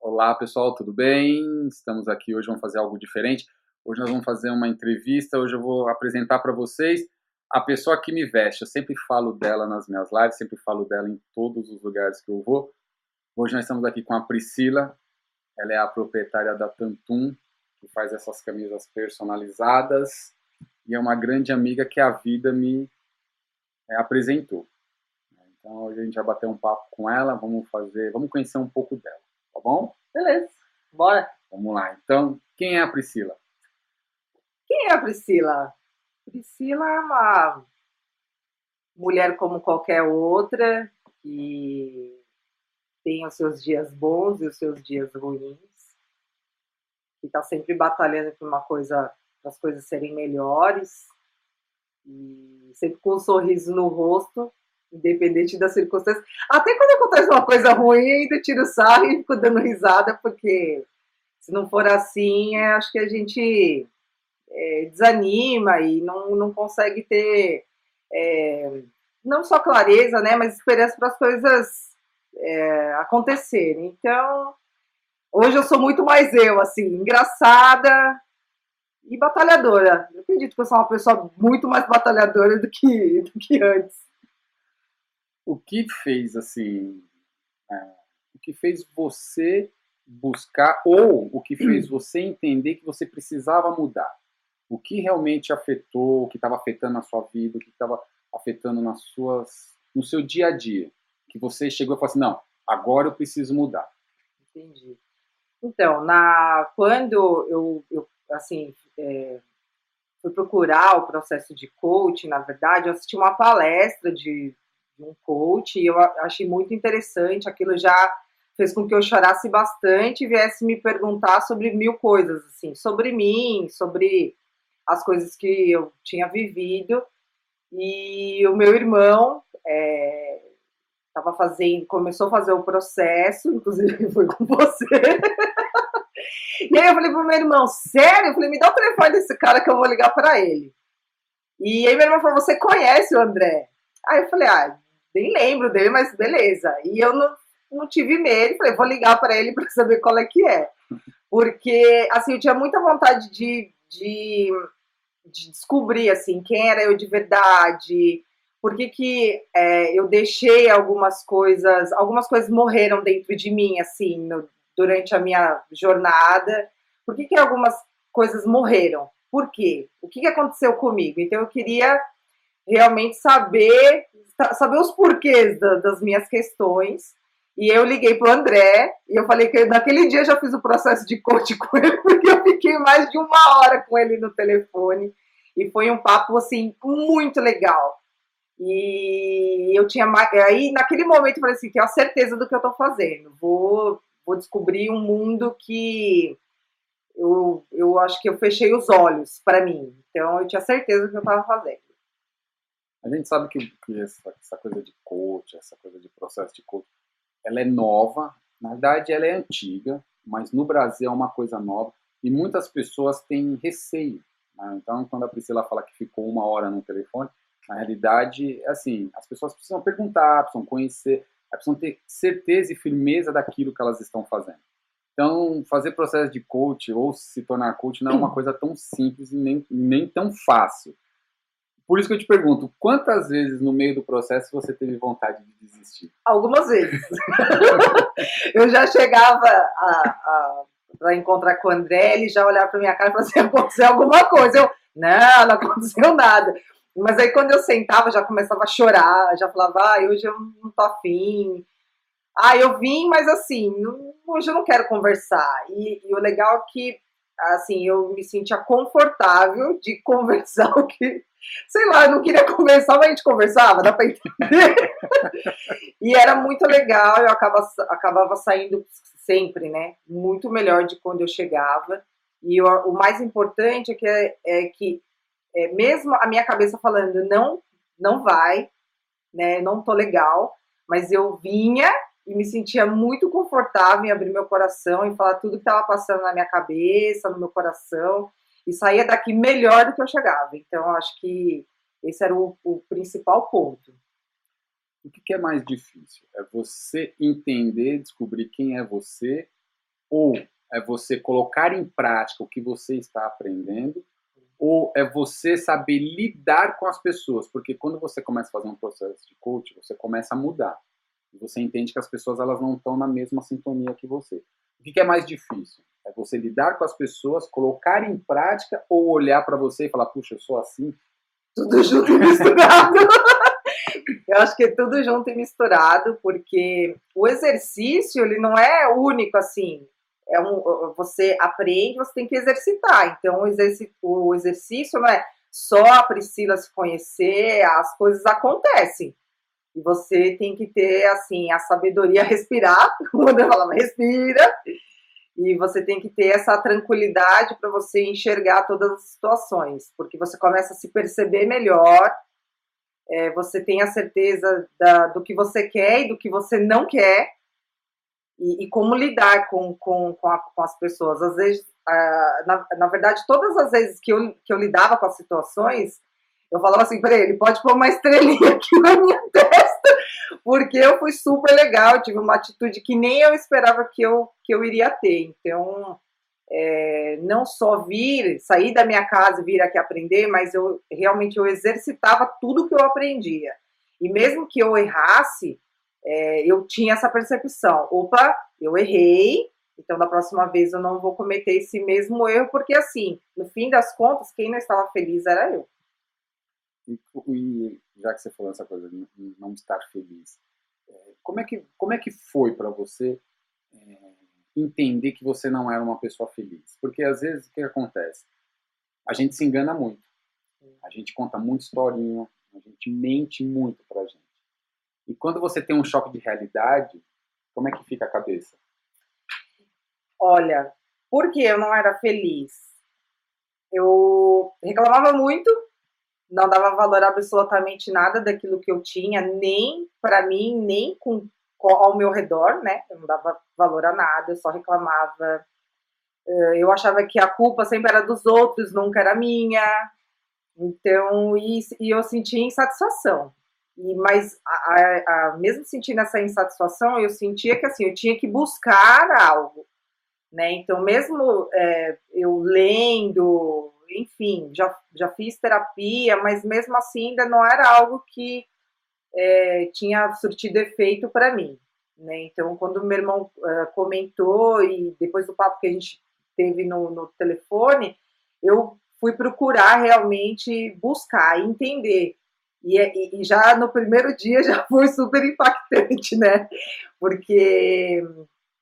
Olá, pessoal. Tudo bem? Estamos aqui hoje, vamos fazer algo diferente. Hoje nós vamos fazer uma entrevista. Hoje eu vou apresentar para vocês a pessoa que me veste. Eu sempre falo dela nas minhas lives, sempre falo dela em todos os lugares que eu vou. Hoje nós estamos aqui com a Priscila. Ela é a proprietária da Tantum, que faz essas camisas personalizadas e é uma grande amiga que a vida me é, apresentou. Então hoje a gente vai bater um papo com ela, vamos fazer, vamos conhecer um pouco dela, tá bom? Beleza, bora. Vamos lá. Então, quem é a Priscila? Quem é a Priscila? Priscila é uma mulher como qualquer outra, que tem os seus dias bons e os seus dias ruins, que está sempre batalhando por uma coisa, para as coisas serem melhores, e sempre com um sorriso no rosto, independente das circunstâncias. Até quando acontece uma coisa ruim, ainda tiro o sarro e fico dando risada, porque se não for assim, é, acho que a gente é, desanima e não, não consegue ter é, não só clareza, né, mas esperança para as coisas é, acontecerem. Então, hoje eu sou muito mais eu, assim, engraçada e batalhadora. Eu acredito que eu sou uma pessoa muito mais batalhadora do que, do que antes. O que fez assim, é, o que fez você buscar ou o que fez você entender que você precisava mudar? O que realmente afetou, o que estava afetando na sua vida, o que estava afetando nas suas, no seu dia a dia? Que você chegou e falou assim, não, agora eu preciso mudar. Entendi. Então, na, quando eu, eu assim, é, fui procurar o processo de coaching, na verdade, eu assisti uma palestra de, de um coach e eu achei muito interessante. Aquilo já fez com que eu chorasse bastante e viesse me perguntar sobre mil coisas, assim, sobre mim, sobre as coisas que eu tinha vivido. E o meu irmão estava é, fazendo, começou a fazer o processo, inclusive foi com você. e aí eu falei pro meu irmão, sério? Eu falei, me dá o telefone desse cara que eu vou ligar para ele. E aí meu irmão falou, você conhece o André? Aí eu falei, ah, nem lembro dele, mas beleza. E eu não, não tive medo, falei, vou ligar para ele para saber qual é que é. Porque, assim, eu tinha muita vontade de, de, de descobrir, assim, quem era eu de verdade, por que que é, eu deixei algumas coisas, algumas coisas morreram dentro de mim, assim, no, durante a minha jornada, por que que algumas coisas morreram, por quê? O que que aconteceu comigo? Então eu queria realmente saber, saber os porquês da, das minhas questões, e eu liguei pro André e eu falei que naquele dia eu já fiz o processo de coach com ele, porque eu fiquei mais de uma hora com ele no telefone. E foi um papo assim muito legal. E eu tinha aí naquele momento eu falei assim, tenho a certeza do que eu tô fazendo. Vou vou descobrir um mundo que eu, eu acho que eu fechei os olhos para mim. Então eu tinha certeza do que eu estava fazendo. A gente sabe que, que essa, essa coisa de coach, essa coisa de processo de coach, ela é nova, na verdade ela é antiga, mas no Brasil é uma coisa nova e muitas pessoas têm receio. Né? Então, quando a Priscila fala que ficou uma hora no telefone, na realidade, é assim, as pessoas precisam perguntar, precisam conhecer, precisam ter certeza e firmeza daquilo que elas estão fazendo. Então, fazer processo de coach ou se tornar coach não é uma coisa tão simples e nem, nem tão fácil. Por isso que eu te pergunto, quantas vezes no meio do processo você teve vontade de desistir? Algumas vezes. eu já chegava para encontrar com o André, ele já olhava para minha cara e falava assim, aconteceu alguma coisa. Eu, não, não aconteceu nada. Mas aí quando eu sentava, já começava a chorar, já falava, ah, hoje eu não tô afim. Ah, eu vim, mas assim, hoje eu não quero conversar. E, e o legal é que, assim, eu me sentia confortável de conversar o que sei lá, eu não queria conversar, mas a gente conversava, dá pra entender. e era muito legal, eu acabava, acabava saindo sempre, né? Muito melhor de quando eu chegava. E eu, o mais importante é que, é, é que é, mesmo a minha cabeça falando não, não vai, né? Não tô legal, mas eu vinha e me sentia muito confortável em abrir meu coração e falar tudo que estava passando na minha cabeça, no meu coração, e saía daqui melhor do que eu chegava. Então, acho que esse era o, o principal ponto. O que, que é mais difícil? É você entender, descobrir quem é você, ou é você colocar em prática o que você está aprendendo, ou é você saber lidar com as pessoas, porque quando você começa a fazer um processo de coach, você começa a mudar. E você entende que as pessoas elas não estão na mesma sintonia que você. O que é mais difícil? É você lidar com as pessoas, colocar em prática ou olhar para você e falar, puxa, eu sou assim. Tudo junto e misturado. eu acho que é tudo junto e misturado, porque o exercício ele não é único assim. É um, você aprende, você tem que exercitar. Então o, exerc, o exercício não é só a Priscila se conhecer, as coisas acontecem. E você tem que ter, assim, a sabedoria respirar, quando eu falava respira, e você tem que ter essa tranquilidade para você enxergar todas as situações, porque você começa a se perceber melhor, é, você tem a certeza da, do que você quer e do que você não quer, e, e como lidar com, com, com, a, com, as pessoas. Às vezes, na, na verdade, todas as vezes que eu, que eu lidava com as situações, eu falava assim para ele, pode pôr uma estrelinha aqui na minha testa, porque eu fui super legal, tive uma atitude que nem eu esperava que eu, que eu iria ter. Então, é, não só vir, sair da minha casa e vir aqui aprender, mas eu realmente eu exercitava tudo que eu aprendia. E mesmo que eu errasse, é, eu tinha essa percepção. Opa, eu errei, então da próxima vez eu não vou cometer esse mesmo erro, porque assim, no fim das contas, quem não estava feliz era eu. E, e, já que você falou essa coisa de não estar feliz, é, como é que, como é que foi para você é, entender que você não era uma pessoa feliz? Porque às vezes o que acontece? A gente se engana muito. A gente conta muita historinha, a gente mente muito pra gente. E quando você tem um choque de realidade, como é que fica a cabeça? Olha, porque eu não era feliz? Eu reclamava muito não dava valor absolutamente nada daquilo que eu tinha, nem para mim, nem com, ao meu redor, né? Eu não dava valor a nada, eu só reclamava. Eh, eu achava que a culpa sempre era dos outros, nunca era minha. Então, e, e eu sentia insatisfação. E, mas, a, a, mesmo sentindo essa insatisfação, eu sentia que assim, eu tinha que buscar algo. Né? Então, mesmo é, eu lendo, enfim, já, já fiz terapia, mas mesmo assim ainda não era algo que é, tinha surtido efeito para mim. Né? Então, quando meu irmão uh, comentou e depois do papo que a gente teve no, no telefone, eu fui procurar realmente buscar, entender. E, e, já no primeiro dia já foi super impactante, né? Porque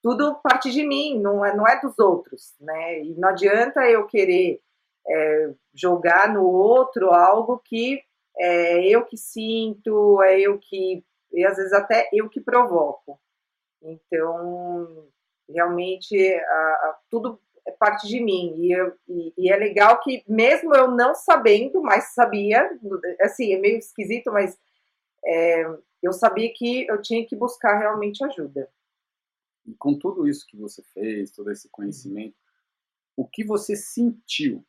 tudo parte de mim, não é, não é dos outros, né? E não adianta eu querer é, jogar no outro algo que é eu que sinto, é eu que, e às vezes até eu que provoco. Então, realmente, a, a, tudo é parte de mim. E, eu, e, e, é legal que, mesmo eu não sabendo, mas sabia, assim, é meio esquisito, mas é, eu sabia que eu tinha que buscar realmente ajuda. E com tudo isso que você fez, todo esse conhecimento, o que você sentiu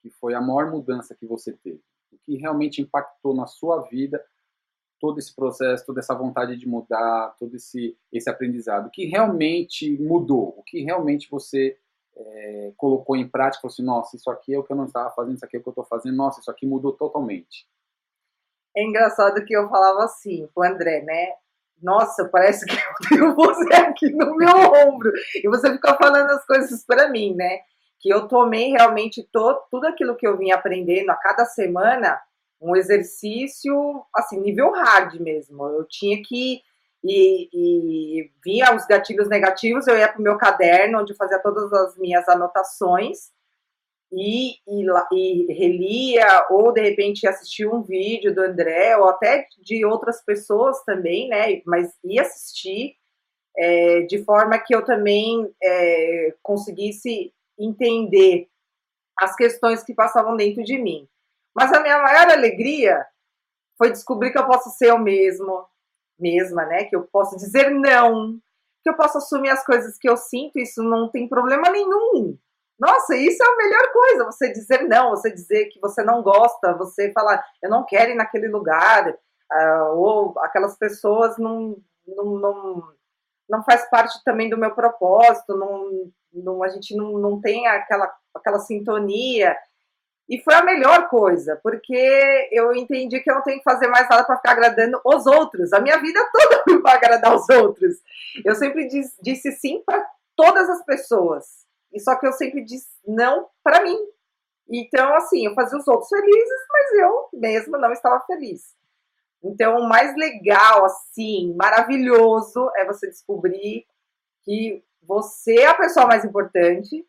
que foi a maior mudança que você teve? O que realmente impactou na sua vida todo esse processo, toda essa vontade de mudar, todo esse, esse aprendizado? O que realmente mudou? O que realmente você é, colocou em prática? Falou assim, nossa, isso aqui é o que eu não estava fazendo, isso aqui é o que eu estou fazendo, nossa, isso aqui mudou totalmente. É engraçado que eu falava assim o André, né? Nossa, parece que eu tenho você aqui no meu ombro. E você fica falando as coisas para mim, né? que eu tomei realmente todo, tudo aquilo que eu vinha aprendendo a cada semana, um exercício, assim, nível hard mesmo. Eu tinha que e, e via os gatilhos negativos, eu ia para o meu caderno, onde eu fazia todas as minhas anotações, e, e, e, relia, ou de repente assistia um vídeo do André, ou até de outras pessoas também, né? Mas ia assistir, é, de forma que eu também é, conseguisse entender as questões que passavam dentro de mim. Mas a minha maior alegria foi descobrir que eu posso ser eu mesmo, mesma, né? Que eu posso dizer não, que eu posso assumir as coisas que eu sinto, isso não tem problema nenhum. Nossa, isso é a melhor coisa, você dizer não, você dizer que você não gosta, você falar, eu não quero ir naquele lugar, uh, ou aquelas pessoas não, não, não, não faz parte também do meu propósito, não, não, a gente não, não tem aquela, aquela sintonia. E foi a melhor coisa, porque eu entendi que eu não tenho que fazer mais nada para ficar agradando os outros. A minha vida toda foi para agradar os outros. Eu sempre disse, disse sim para todas as pessoas. E só que eu sempre disse não para mim. Então, assim, eu fazia os outros felizes, mas eu mesma não estava feliz. Então, o mais legal, assim, maravilhoso, é você descobrir que você é a pessoa mais importante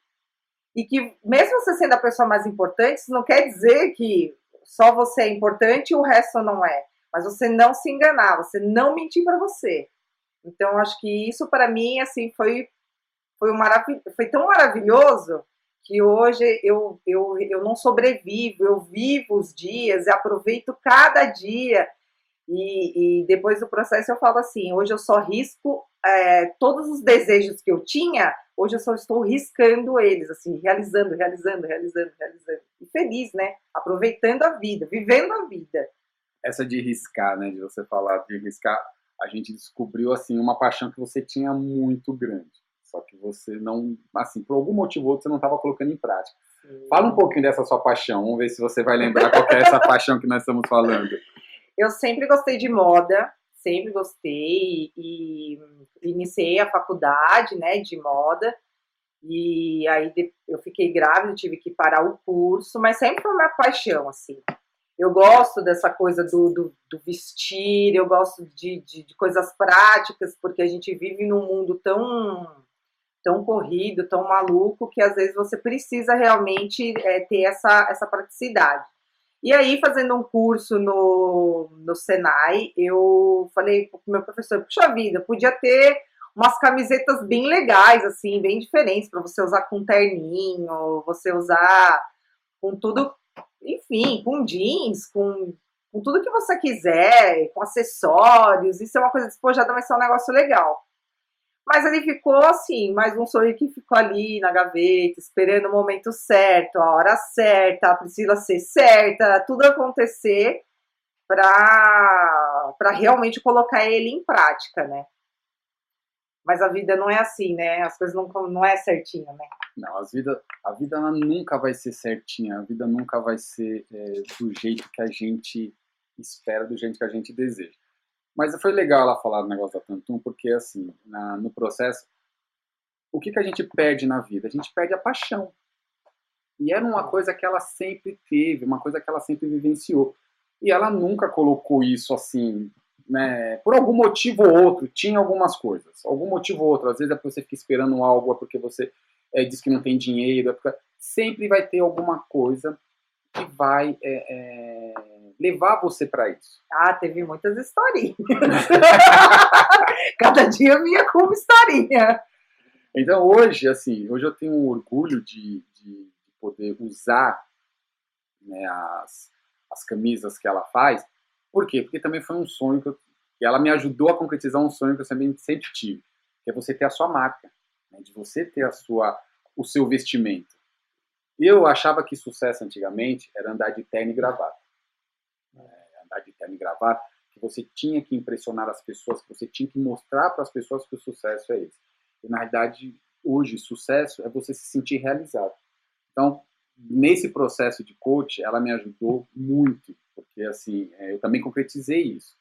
e que, mesmo você sendo a pessoa mais importante, isso não quer dizer que só você é importante e o resto não é. Mas você não se enganar, você não mentir para você. Então, acho que isso, para mim, assim, foi foi, marav foi tão maravilhoso que hoje eu, eu, eu não sobrevivo, eu vivo os dias, aproveito cada dia. E, e, depois do processo eu falo assim: hoje eu só risco é, todos os desejos que eu tinha, hoje eu só estou riscando eles, assim, realizando, realizando, realizando, realizando. E feliz, né? Aproveitando a vida, vivendo a vida. Essa de riscar, né? De você falar de riscar, a gente descobriu assim uma paixão que você tinha muito grande só que você não, assim, por algum motivo ou outro, você não estava colocando em prática. Sim. Fala um pouquinho dessa sua paixão, vamos ver se você vai lembrar qual é essa paixão que nós estamos falando. Eu sempre gostei de moda, sempre gostei e iniciei a faculdade, né, de moda. E aí eu fiquei grávida, tive que parar o curso, mas sempre foi uma paixão, assim. Eu gosto dessa coisa do, do, do vestir, eu gosto de, de, de, coisas práticas, porque a gente vive num mundo tão tão corrido, tão maluco, que às vezes você precisa realmente é, ter essa, essa praticidade. E aí, fazendo um curso no, no Senai, eu falei pro meu professor, puxa vida, podia ter umas camisetas bem legais, assim, bem diferentes, para você usar com terninho, você usar com tudo, enfim, com jeans, com, com tudo que você quiser, com acessórios, isso é uma coisa despojada, mas é um negócio legal. Mas ele ficou assim, mais um sonho que ficou ali na gaveta, esperando o momento certo, a hora certa, a ser certa, tudo acontecer para realmente colocar ele em prática, né? Mas a vida não é assim, né? As coisas não, não é certinho, né? Não, as vida, a vida nunca vai ser certinha, a vida nunca vai ser é, do jeito que a gente espera, do jeito que a gente deseja. Mas foi legal ela falar do negócio da Tantum, porque assim, na, no processo, o que, que a gente perde na vida? A gente perde a paixão. E era uma coisa que ela sempre teve, uma coisa que ela sempre vivenciou. E ela nunca colocou isso assim, né? Por algum motivo ou outro, tinha algumas coisas. Algum motivo ou outro. Às vezes é porque você fica esperando algo, é porque você é, diz que não tem dinheiro. É porque... Sempre vai ter alguma coisa que vai é, é, levar você para isso? Ah, teve muitas historinhas. Cada dia vinha com uma historinha. Então hoje, assim, hoje eu tenho um orgulho de, de poder usar né, as, as camisas que ela faz. Por quê? Porque também foi um sonho que, eu, que ela me ajudou a concretizar um sonho que eu sempre, sempre tive, que é você ter a sua marca, né, de você ter a sua, o seu vestimento. Eu achava que sucesso antigamente era andar de terno e gravata. É, andar de terno e gravata, que você tinha que impressionar as pessoas, que você tinha que mostrar para as pessoas que o sucesso é esse. E na realidade, hoje, sucesso é você se sentir realizado. Então, nesse processo de coach, ela me ajudou muito, porque assim, é, eu também concretizei isso.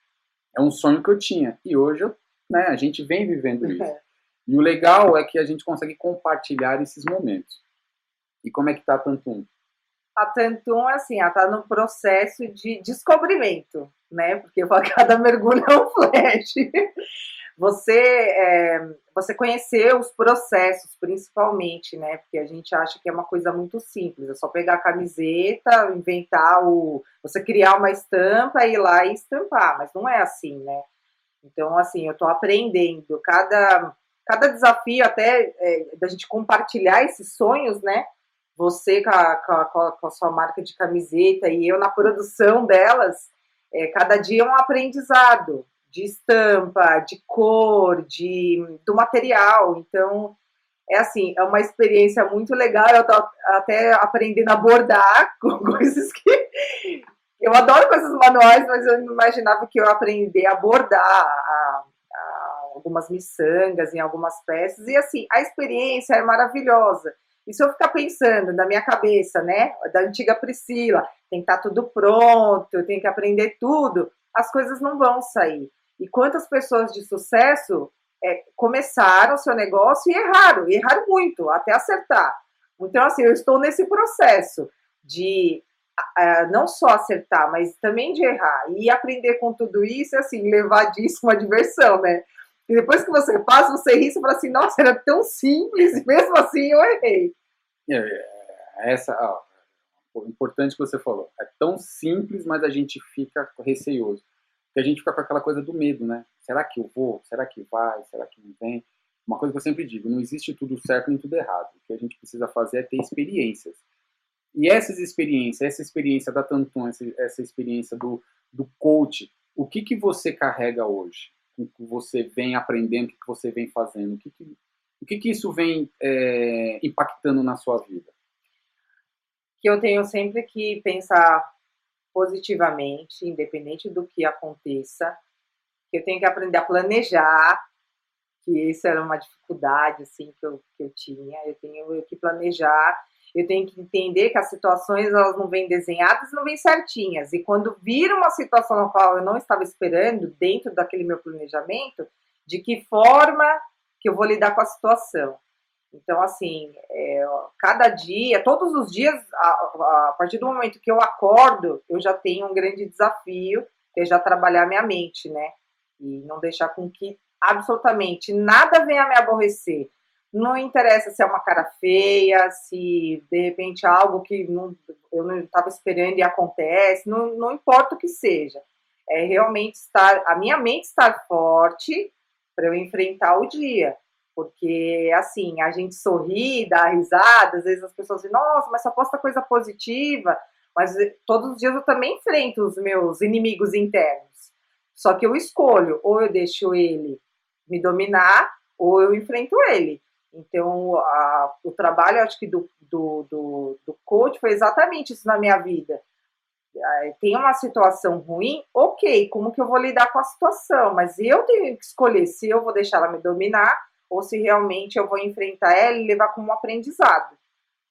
É um sonho que eu tinha e hoje eu, né, a gente vem vivendo isso. E o legal é que a gente consegue compartilhar esses momentos. E como é que está a Tantum? A Tantum, assim, ela está no processo de descobrimento, né? Porque cada mergulho é um flash. Você, é, você conhecer os processos, principalmente, né? Porque a gente acha que é uma coisa muito simples, é só pegar a camiseta, inventar o. Você criar uma estampa, ir lá e estampar, mas não é assim, né? Então, assim, eu estou aprendendo. Cada, cada desafio, até é, da gente compartilhar esses sonhos, né? Você com a, com, a, com a, sua marca de camiseta e eu na produção delas, é, cada dia é um aprendizado de estampa, de cor, de, do material. Então, é assim, é uma experiência muito legal. Eu tô até aprendendo a bordar com coisas que. Eu adoro coisas manuais, mas eu não imaginava que eu ia aprender a bordar a, a algumas miçangas em algumas peças. E assim, a experiência é maravilhosa. E se eu ficar pensando na minha cabeça, né, da antiga Priscila, tem que estar tudo pronto, tem que aprender tudo, as coisas não vão sair. E quantas pessoas de sucesso é, começaram seu negócio e erraram, e erraram muito, até acertar. Então, assim, eu estou nesse processo de uh, não só acertar, mas também de errar. E aprender com tudo isso, assim, levar disso uma diversão, né? E depois que você passa, você ri e fala assim, nossa, era tão simples, mesmo assim eu errei. É, é, essa, ó, importante que você falou. É tão simples, mas a gente fica receioso. Porque a gente fica com aquela coisa do medo, né? Será que eu vou? Será que vai? Será que não vem? Uma coisa que eu sempre digo, não existe tudo certo nem tudo errado. O que a gente precisa fazer é ter experiências. E essas experiências, essa experiência da Tantum, essa, experiência do, do coach, o que, que você carrega hoje? O que você vem aprendendo, o que, que você vem fazendo? O que, que, o que, que isso vem é, impactando na sua vida? Que eu tenho sempre que pensar positivamente, independente do que aconteça, que eu tenho que aprender a planejar, que isso era uma dificuldade assim que eu, que eu tinha. Eu tenho que planejar, eu tenho que entender que as situações elas não vêm desenhadas, não vêm certinhas. E quando vir uma situação na qual eu não estava esperando, dentro daquele meu planejamento, de que forma que eu vou lidar com a situação. Então, assim, é, cada dia, todos os dias, a, a, partir do momento que eu acordo, eu já tenho um grande desafio, que é já trabalhar minha mente, né? e não deixar com que absolutamente nada venha me aborrecer. Não interessa se é uma cara feia, se de repente algo que não, eu não estava esperando e acontece, não, não importa o que seja. É realmente estar, a minha mente estar forte para eu enfrentar o dia. Porque, assim, a gente sorri, dá risada, às vezes as pessoas dizem, nossa, mas só posta coisa positiva. Mas eh, todos os dias eu também enfrento os meus inimigos internos. Só que eu escolho, ou eu deixo ele me dominar, ou eu enfrento ele. Então, a, o trabalho, acho que do, do, do, do coach foi exatamente isso na minha vida. Tem uma situação ruim, ok, como que eu vou lidar com a situação? Mas eu tenho que escolher se eu vou deixar ela me dominar ou se realmente eu vou enfrentar ela e levar como um aprendizado.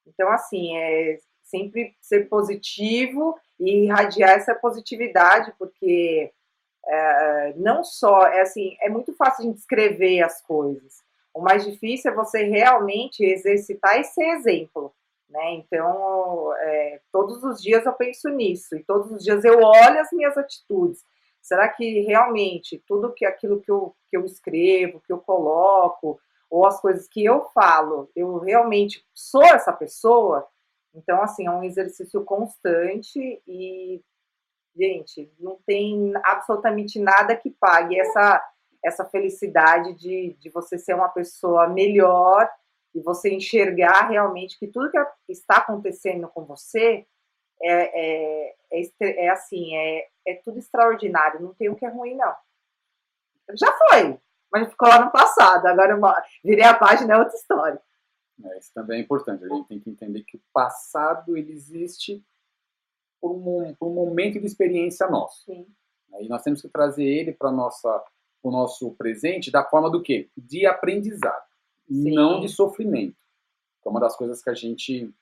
Então, assim, é sempre ser positivo e irradiar essa positividade, porque é, não só, é assim, é muito fácil de descrever as coisas. O mais difícil é você realmente exercitar e ser exemplo. Né? Então, é, todos os dias eu penso nisso e todos os dias eu olho as minhas atitudes. Será que realmente tudo que aquilo que eu, que eu escrevo, que eu coloco, ou as coisas que eu falo, eu realmente sou essa pessoa? Então, assim, é um exercício constante e gente, não tem absolutamente nada que pague essa, essa felicidade de, de você ser uma pessoa melhor e você enxergar realmente que tudo que está acontecendo com você é, é, é, é assim, é, é tudo extraordinário, não tem o que é ruim, não. Já foi, mas ficou lá no passado, agora eu virei a página, é outra história. É, isso também é importante, a gente tem que entender que o passado ele existe por um, por um momento de experiência nosso. Sim. E nós temos que trazer ele para o nosso presente da forma do quê? De aprendizado, Sim. não de sofrimento. Que é uma das coisas que a gente.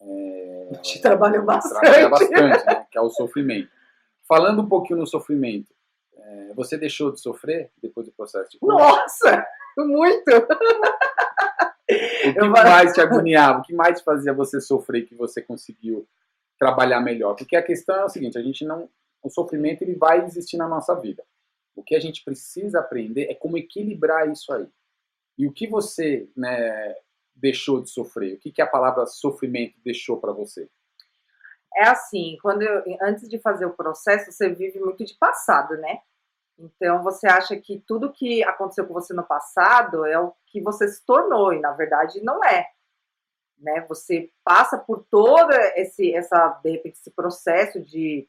É, a gente trabalha bastante. Trabalha bastante, né? que é o sofrimento. Falando um pouquinho no sofrimento, é, você deixou de sofrer depois do processo de cura? Nossa! Muito! O que mais te agoniava? O que mais fazia você sofrer que você conseguiu trabalhar melhor. Porque a questão é o seguinte, a gente não, o sofrimento ele vai existir na nossa vida. O que a gente precisa aprender é como equilibrar isso aí. E o que você né, deixou de sofrer? O que, que a palavra sofrimento deixou para você? É assim, quando eu, antes de fazer o processo, você vive muito de passado, né? Então você acha que tudo que aconteceu com você no passado é o que você se tornou, e na verdade não é né? Você passa por todo esse, essa, de repente, esse processo de,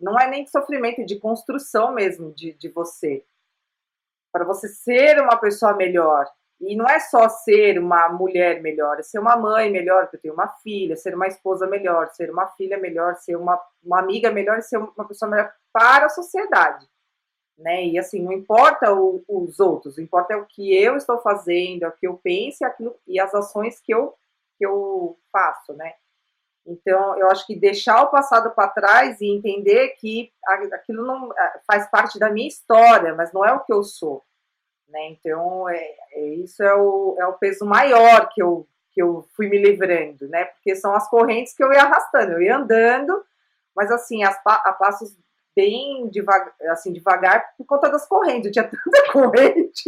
não é nem de sofrimento, é de construção mesmo de, de você. Para você ser uma pessoa melhor. E não é só ser uma mulher melhor, é ser uma mãe melhor, porque eu tenho uma filha, ser uma esposa melhor, ser uma filha melhor, ser uma, uma amiga melhor, ser uma pessoa melhor para a sociedade. Né? E assim, não importa o, os outros, importa é o que eu estou fazendo, é o que eu penso aquilo, e as ações que eu, que eu faço, né? Então, eu acho que deixar o passado para trás e entender que aquilo não faz parte da minha história, mas não é o que eu sou. Né? Então, é, é, isso é o, é o peso maior que eu, que eu fui me livrando, né? Porque são as correntes que eu ia arrastando, eu ia andando, mas assim, as, a passos bem devagar, assim, devagar por conta das correntes. Eu tinha tanta corrente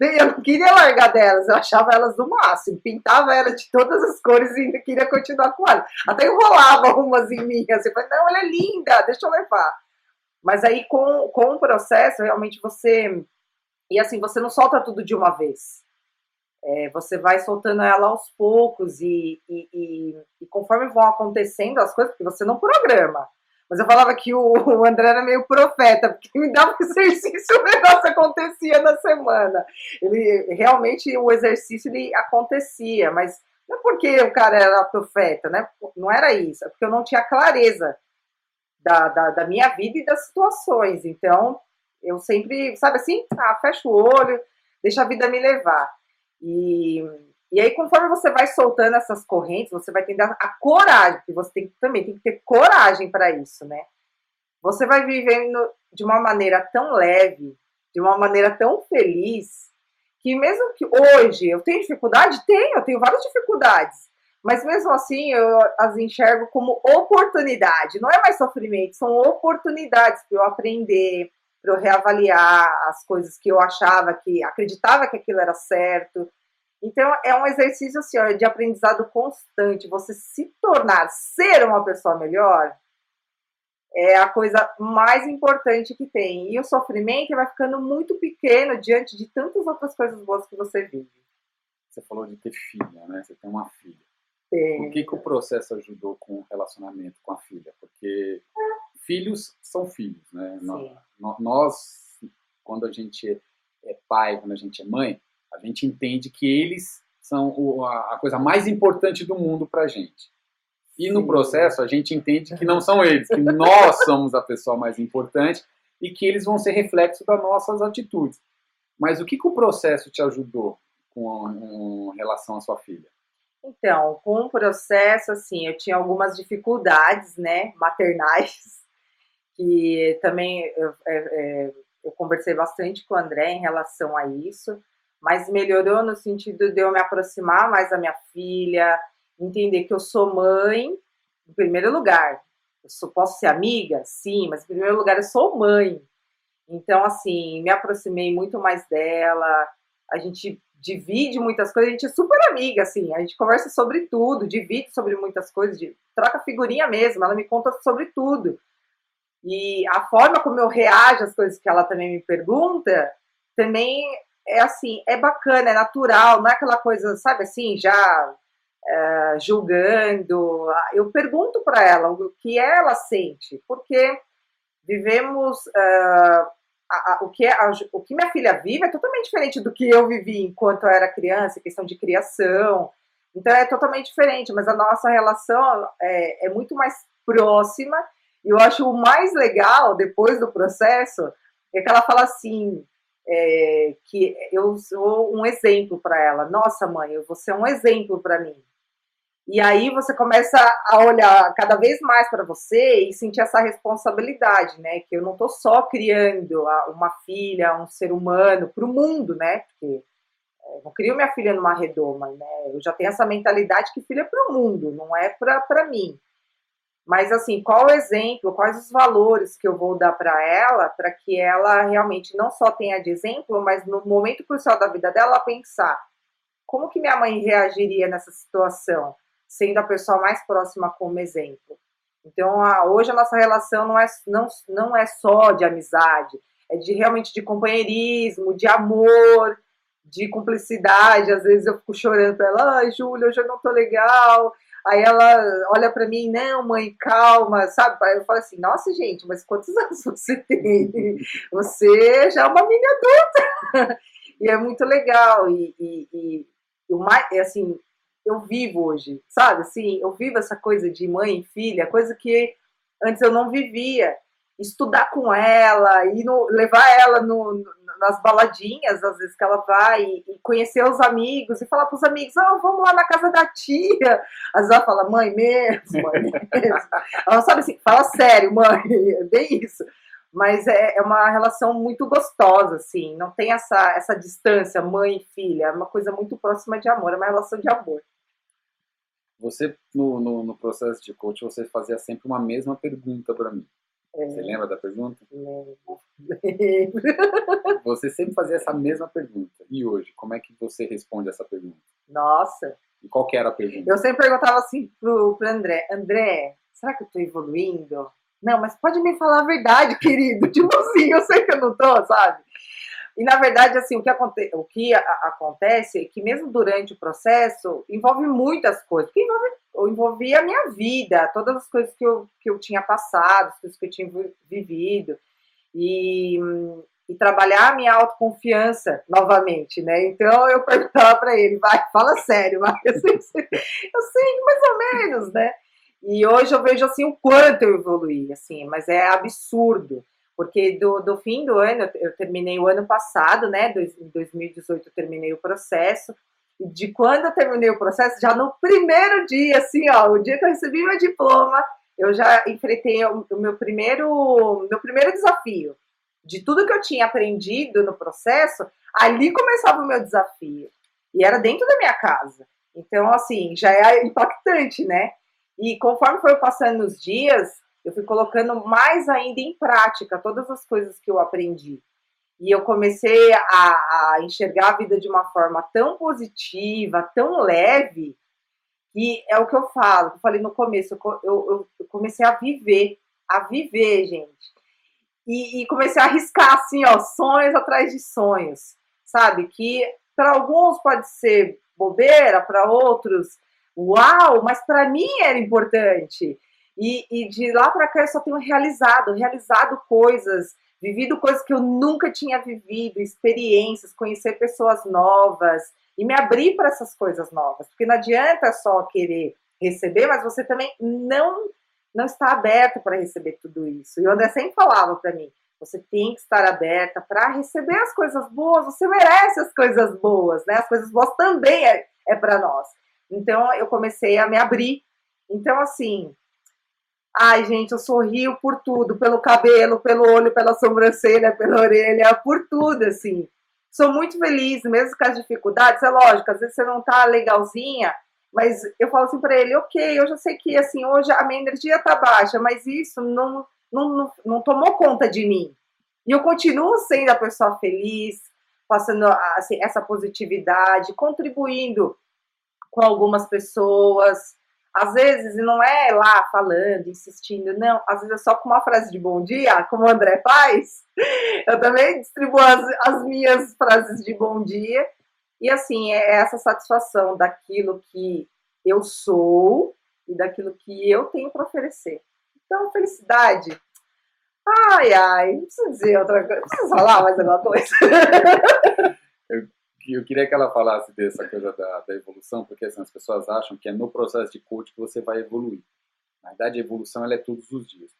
Eu não queria largar delas, eu achava elas do máximo, pintava elas de todas as cores e ainda queria continuar com elas. Até enrolava umas em mim, assim, falei, não, ela é linda, deixa eu levar. Mas aí com, com o processo, realmente você. E assim, você não solta tudo de uma vez. É, você vai soltando ela aos poucos e, e, e, e conforme vão acontecendo as coisas, porque você não programa. Mas eu falava que o, o André era meio profeta, porque me dava exercício, o negócio acontecia na semana. Ele realmente o exercício ele acontecia, mas não é porque o cara era profeta, né? Não era isso, é porque eu não tinha clareza da, da, da minha vida e das situações. Então, eu sempre, sabe assim, ah, fecha o olho, deixa a vida me levar. E e aí, conforme você vai soltando essas correntes, você vai tendo a, a coragem, porque você tem, também tem que ter coragem para isso, né? Você vai vivendo de uma maneira tão leve, de uma maneira tão feliz, que mesmo que hoje eu tenho dificuldade, tenho, eu tenho várias dificuldades, mas mesmo assim eu as enxergo como oportunidade, não é mais sofrimento, são oportunidades para eu aprender, para eu reavaliar as coisas que eu achava que acreditava que aquilo era certo, então, é um exercício assim, ó, de aprendizado constante. Você se tornar, ser uma pessoa melhor, é a coisa mais importante que tem. E o sofrimento vai ficando muito pequeno diante de tantas outras coisas boas que você vive. Você falou de ter filha, né? Você tem uma filha. Tem. Por que, que o processo ajudou com o relacionamento com a filha? Porque filhos são filhos, né? Sim. Nós, quando a gente é pai, quando a gente é mãe, a gente entende que eles são a coisa mais importante do mundo para a gente. E no Sim. processo a gente entende que não são eles, que nós somos a pessoa mais importante e que eles vão ser reflexo das nossas atitudes. Mas o que, que o processo te ajudou com, com relação à sua filha? Então, com o processo, assim, eu tinha algumas dificuldades, né, maternais, que também eu, é, é, eu conversei bastante com o André em relação a isso mas melhorou no sentido de eu me aproximar mais da minha filha, entender que eu sou mãe, em primeiro lugar. Eu sou, posso ser amiga? Sim, mas em primeiro lugar eu sou mãe. Então, assim, me aproximei muito mais dela, a gente divide muitas coisas, a gente é super amiga, assim, a gente conversa sobre tudo, divide sobre muitas coisas, troca figurinha mesmo, ela me conta sobre tudo. E a forma como eu reajo às coisas que ela também me pergunta, também é assim, é bacana, é natural, não é aquela coisa, sabe assim, já é, julgando. Eu pergunto para ela o que ela sente, porque vivemos. A, a, o, que é, a, o que minha filha vive é totalmente diferente do que eu vivi enquanto eu era criança, questão de criação. Então é totalmente diferente, mas a nossa relação é, é muito mais próxima. E eu acho o mais legal depois do processo é que ela fala assim: é, que eu sou um exemplo para ela. Nossa, mãe, você é um exemplo para mim. E aí você começa a olhar cada vez mais para você e sentir essa responsabilidade, né? Que eu não estou só criando uma filha, um ser humano para o mundo, né? Porque é, eu não crio minha filha numa redoma, né? Eu já tenho essa mentalidade que filha é para o mundo, não é para mim. Mas, assim, qual o exemplo, quais os valores que eu vou dar para ela, para que ela realmente não só tenha de exemplo, mas no momento crucial da vida dela, pensar como que minha mãe reagiria nessa situação, sendo a pessoa mais próxima como exemplo. Então, a, hoje a nossa relação não é, não, não é só de amizade, é de realmente de companheirismo, de amor, de cumplicidade. Às vezes eu fico chorando para ela, ai, Júlia, hoje eu não tô legal. Aí ela olha pra mim, não, mãe, calma, sabe? Aí eu falo assim, nossa, gente, mas quantos anos você tem? Você já é uma mini adulta. E é muito legal. E, e, e é assim, eu vivo hoje, sabe? Assim, eu vivo essa coisa de mãe e filha, coisa que antes eu não vivia. Estudar com ela, e levar ela no, no- nas baladinhas, às vezes que ela vai, e, e conhecer os amigos, e falar para os amigos, ah, vamos lá na casa da tia. Às vezes ela fala, mãe mesmo, mãe mesmo. Ela sabe assim, fala sério, mãe, é bem isso. Mas é, é uma relação muito gostosa, assim, não tem essa, essa distância, mãe e filha, é uma coisa muito próxima de amor, é uma relação de amor. Você, no, no, no processo de coach, você fazia sempre uma mesma pergunta para mim. É, Você lembra da pergunta? lembro. Você sempre fazia essa mesma pergunta. E hoje, como é que você responde essa pergunta? Nossa, E qual que era a pergunta? eu sempre perguntava assim pro, pro André, André, será que eu tô evoluindo? Não, mas pode me falar a verdade, querido. Tipo assim, eu sei que eu não tô, sabe? E na verdade, assim, o que, aconte o que acontece é que mesmo durante o processo envolve muitas coisas. Porque envolve, envolvia a minha vida, todas as coisas que eu, que eu tinha passado, as coisas que eu tinha vi- vivido. E, e trabalhar a minha autoconfiança novamente, né? Então eu perguntava para ele, vai, fala sério, sei, eu sei, mais ou menos, né? E hoje eu vejo assim o quanto eu evoluí, assim, mas é absurdo. Porque do, do fim do ano, eu- terminei o ano passado, né? Em 2018 eu terminei o processo. E de quando eu terminei o processo, já no primeiro dia, assim, ó, o dia que eu recebi meu diploma, eu já enfrentei o, o meu primeiro meu primeiro desafio. De tudo que eu tinha aprendido no processo, ali começava o meu desafio. E era dentro da minha casa. Então, assim, já é impactante, né? E conforme foi passando os dias, eu fui colocando mais ainda em prática todas as coisas que eu aprendi. E eu comecei a, a enxergar a vida de uma forma tão positiva, tão leve, que é o que eu falo, eu falei no começo, eu, co- eu- eu- eu comecei a viver, a viver, gente. E, e comecei a arriscar, assim, ó, sonhos atrás de sonhos, sabe? Que para alguns pode ser bobeira, para outros, uau, mas para mim era importante. E, e de lá para cá eu só tenho realizado, realizado coisas, vivido coisas que eu nunca tinha vivido, experiências, conhecer pessoas novas e me abrir para essas coisas novas, porque não adianta só querer receber, mas você também não não está aberto para receber tudo isso. E o André sempre falava para mim: você tem que estar aberta para receber as coisas boas, você merece as coisas boas, né? As coisas boas também é, é para nós. Então eu comecei a me abrir. Então, assim, ai, gente, eu sorrio por tudo, pelo cabelo, pelo olho, pela sobrancelha, pela orelha, por tudo, assim. Sou muito feliz, mesmo com as dificuldades, é lógico, às vezes você não tá legalzinha, mas eu falo assim para ele, ok, eu já sei que assim, hoje a minha energia tá baixa, mas isso não, não, não, não tomou conta de mim. E eu continuo sendo a pessoa feliz, passando assim, essa positividade, contribuindo com algumas pessoas. Às vezes não é lá falando, insistindo, não. Às vezes é só com uma frase de bom dia, como o André faz. Eu também distribuo as, as minhas frases de bom dia. E assim, é essa satisfação daquilo que eu sou e daquilo que eu tenho para oferecer. Então, felicidade. Ai, ai, não preciso dizer outra coisa. Preciso falar mais alguma coisa? que eu queria que ela falasse dessa coisa da, da evolução, porque assim, as pessoas acham que é no processo de coach que você vai evoluir. Na verdade, a evolução ela é todos os dias.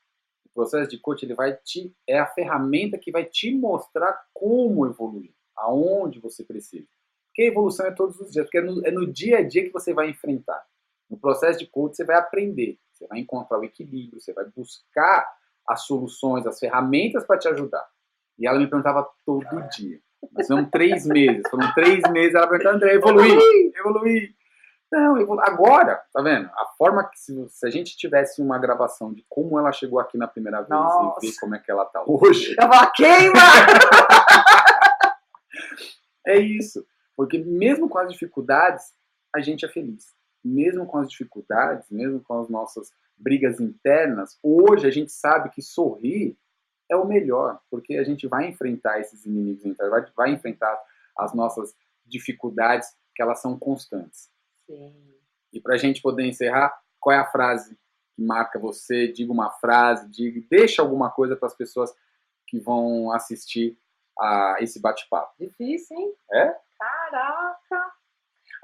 O processo de coach ele vai te é a ferramenta que vai te mostrar como evoluir, aonde você precisa. Porque a evolução é todos os dias, porque é no, é no dia a dia que você vai enfrentar. No processo de coach você vai aprender, você vai encontrar o equilíbrio, você vai buscar as soluções, as ferramentas para te ajudar. E ela me perguntava todo dia. Nós tivemos três meses. Foram três meses ela perguntando, André, evoluir, evoluir. Não, evolu- agora, tá vendo? A forma que se, se a gente tivesse uma gravação de como ela chegou aqui na primeira vez Nossa. e ver como é que ela tá hoje, Eu falo, queima! é isso. Porque mesmo com as dificuldades, a gente é feliz. Mesmo com as dificuldades, mesmo com as nossas brigas internas, hoje a gente sabe que sorrir é o melhor, porque a gente vai enfrentar esses inimigos internos, vai, vai enfrentar as nossas dificuldades, que elas são constantes. Sim. E para a gente poder encerrar, qual é a frase que marca você? Diga uma frase, diga, deixa alguma coisa para as pessoas que vão assistir a esse bate-papo. Difícil, hein? É? Caraca!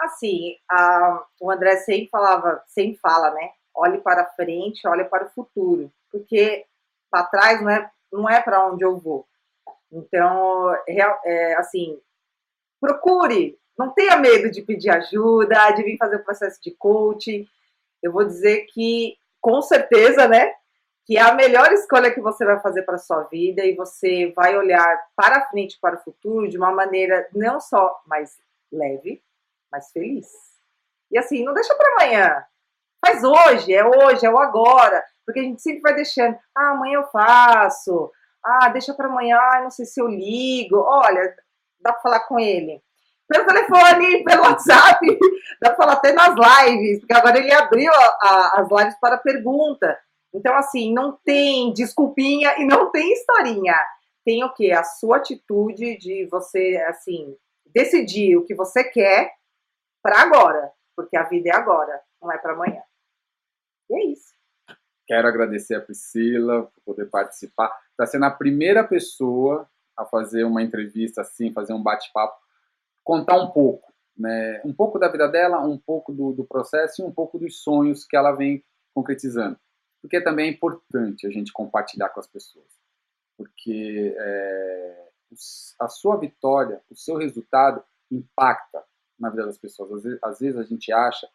Assim, a- o André sempre falava, sempre fala, né? Olhe para frente, olhe para o futuro. Porque para trás não é, não é para onde eu vou. Então, é, assim, procure. Não tenha medo de pedir ajuda, de vir fazer o processo de coaching. Eu vou dizer que, com certeza, né? Que é a melhor escolha que você vai fazer para sua vida e você vai olhar para frente, para o futuro, de uma maneira não só mais leve, mas feliz. E assim, não deixa para amanhã. Faz hoje, é hoje, é o agora. Porque a gente sempre vai deixando, ah, amanhã eu faço. Ah, deixa para amanhã, ah, não sei se eu ligo. Olha, dá para falar com ele. Pelo telefone, pelo WhatsApp, dá para falar até nas lives, porque agora ele abriu a- a- as lives para pergunta. Então, assim, não tem desculpinha e não tem historinha. Tem o quê? A sua atitude de você, assim, decidir o que você quer para agora, porque a vida é agora, não é para amanhã. E é isso. Quero agradecer a Priscila por poder participar. Está sendo a primeira pessoa a fazer uma entrevista assim, fazer um bate-papo, contar um pouco, né? Um pouco da vida dela, um pouco do, do processo e um pouco dos sonhos que ela vem concretizando. Porque também é importante a gente compartilhar com as pessoas. Porque é, a sua vitória, o seu resultado impacta na vida das pessoas. Às vezes, às vezes a gente acha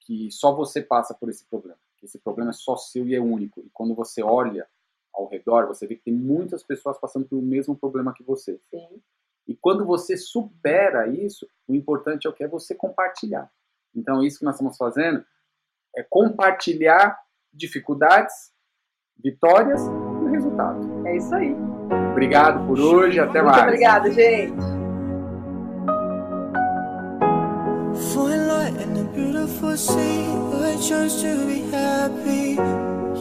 que só você passa por esse problema, esse problema é só seu e é único. E quando você olha ao redor, você vê que tem muitas pessoas passando pelo mesmo problema que você. Sim. E quando você supera isso, o importante é o que é você compartilhar. Então, isso que nós estamos fazendo é compartilhar dificuldades, vitórias e resultado. É isso aí. Obrigado por hoje, até Muito mais. obrigada, gente. Beautiful sea. A chance to be happy.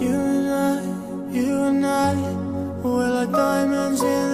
You and I, you and I, we're like diamonds in